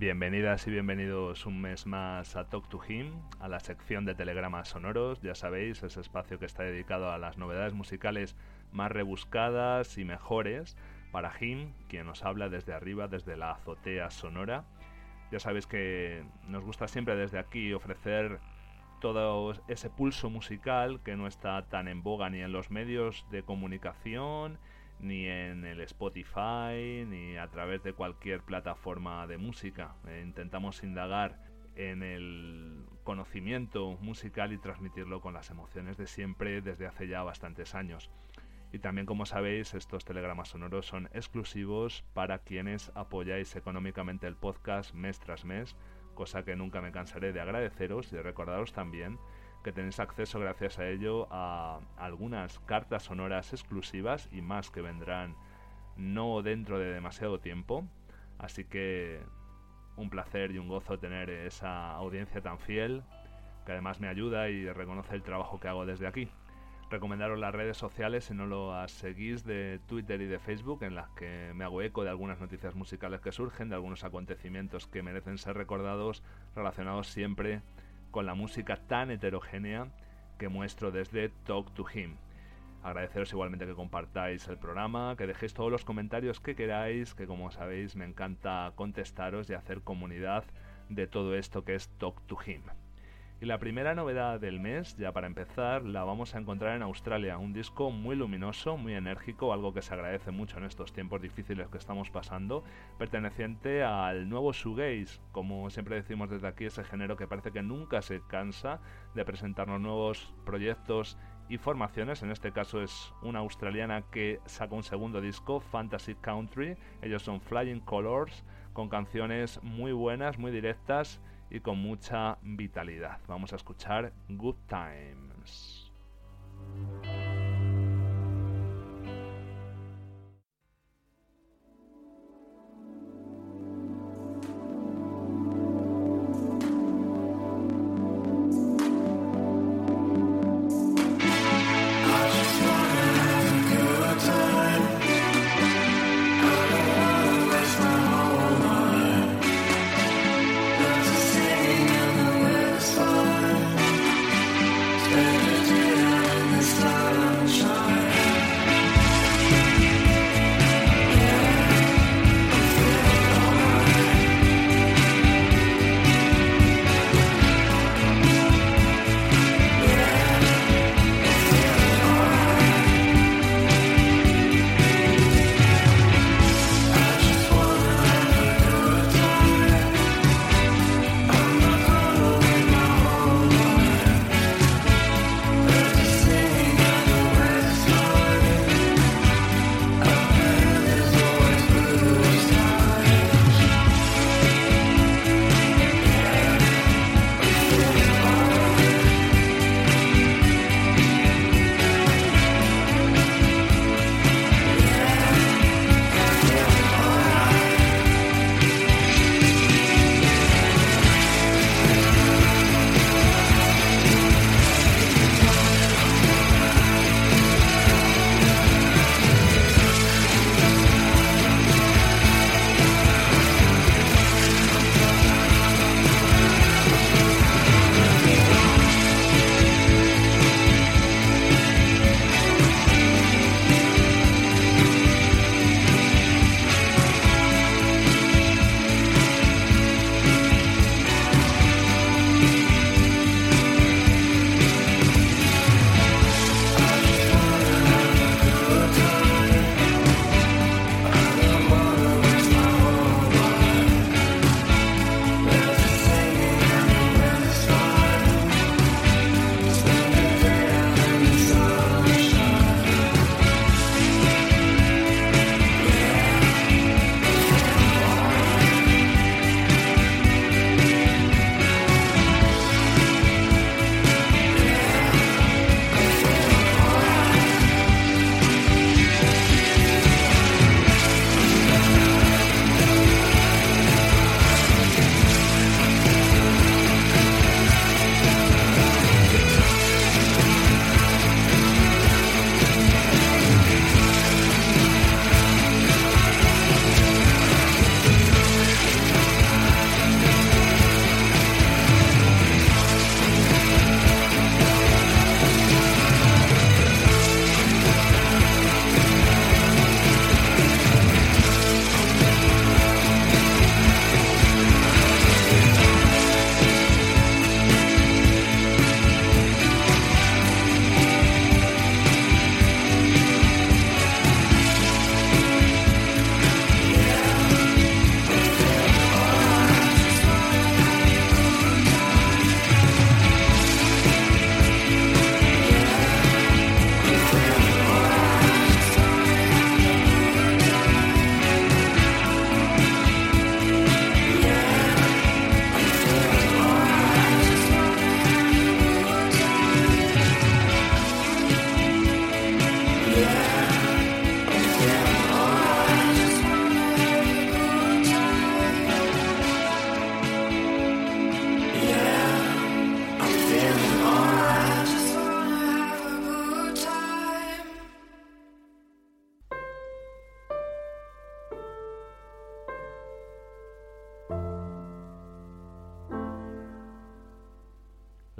Bienvenidas y bienvenidos un mes más a Talk to Him, a la sección de telegramas sonoros. Ya sabéis, ese espacio que está dedicado a las novedades musicales más rebuscadas y mejores para Him, quien nos habla desde arriba, desde la azotea sonora. Ya sabéis que nos gusta siempre desde aquí ofrecer todo ese pulso musical que no está tan en boga ni en los medios de comunicación ni en el Spotify, ni a través de cualquier plataforma de música. Eh, intentamos indagar en el conocimiento musical y transmitirlo con las emociones de siempre desde hace ya bastantes años. Y también, como sabéis, estos telegramas sonoros son exclusivos para quienes apoyáis económicamente el podcast mes tras mes, cosa que nunca me cansaré de agradeceros y de recordaros también que tenéis acceso gracias a ello a algunas cartas sonoras exclusivas y más que vendrán no dentro de demasiado tiempo. Así que un placer y un gozo tener esa audiencia tan fiel que además me ayuda y reconoce el trabajo que hago desde aquí. Recomendaros las redes sociales si no lo seguís de Twitter y de Facebook en las que me hago eco de algunas noticias musicales que surgen, de algunos acontecimientos que merecen ser recordados relacionados siempre con la música tan heterogénea que muestro desde Talk to Him. Agradeceros igualmente que compartáis el programa, que dejéis todos los comentarios que queráis, que como sabéis me encanta contestaros y hacer comunidad de todo esto que es Talk to Him. Y la primera novedad del mes, ya para empezar, la vamos a encontrar en Australia, un disco muy luminoso, muy enérgico, algo que se agradece mucho en estos tiempos difíciles que estamos pasando, perteneciente al nuevo shoegaze, como siempre decimos desde aquí, ese género que parece que nunca se cansa de presentarnos nuevos proyectos y formaciones, en este caso es una australiana que saca un segundo disco, Fantasy Country, ellos son Flying Colors, con canciones muy buenas, muy directas, y con mucha vitalidad. Vamos a escuchar Good Times.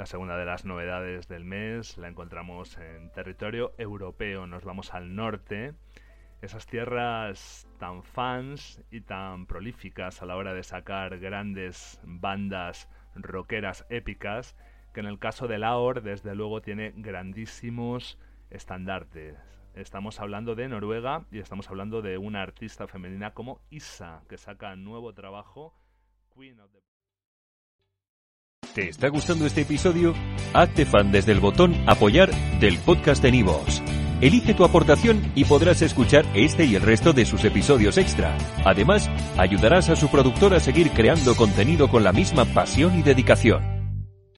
La segunda de las novedades del mes la encontramos en territorio europeo. Nos vamos al norte, esas tierras tan fans y tan prolíficas a la hora de sacar grandes bandas rockeras épicas, que en el caso de Laor, desde luego, tiene grandísimos estandartes. Estamos hablando de Noruega y estamos hablando de una artista femenina como Isa, que saca nuevo trabajo, Queen of the ¿Te está gustando este episodio? Hazte fan desde el botón Apoyar del podcast de Nivos. Elige tu aportación y podrás escuchar este y el resto de sus episodios extra. Además, ayudarás a su productor a seguir creando contenido con la misma pasión y dedicación.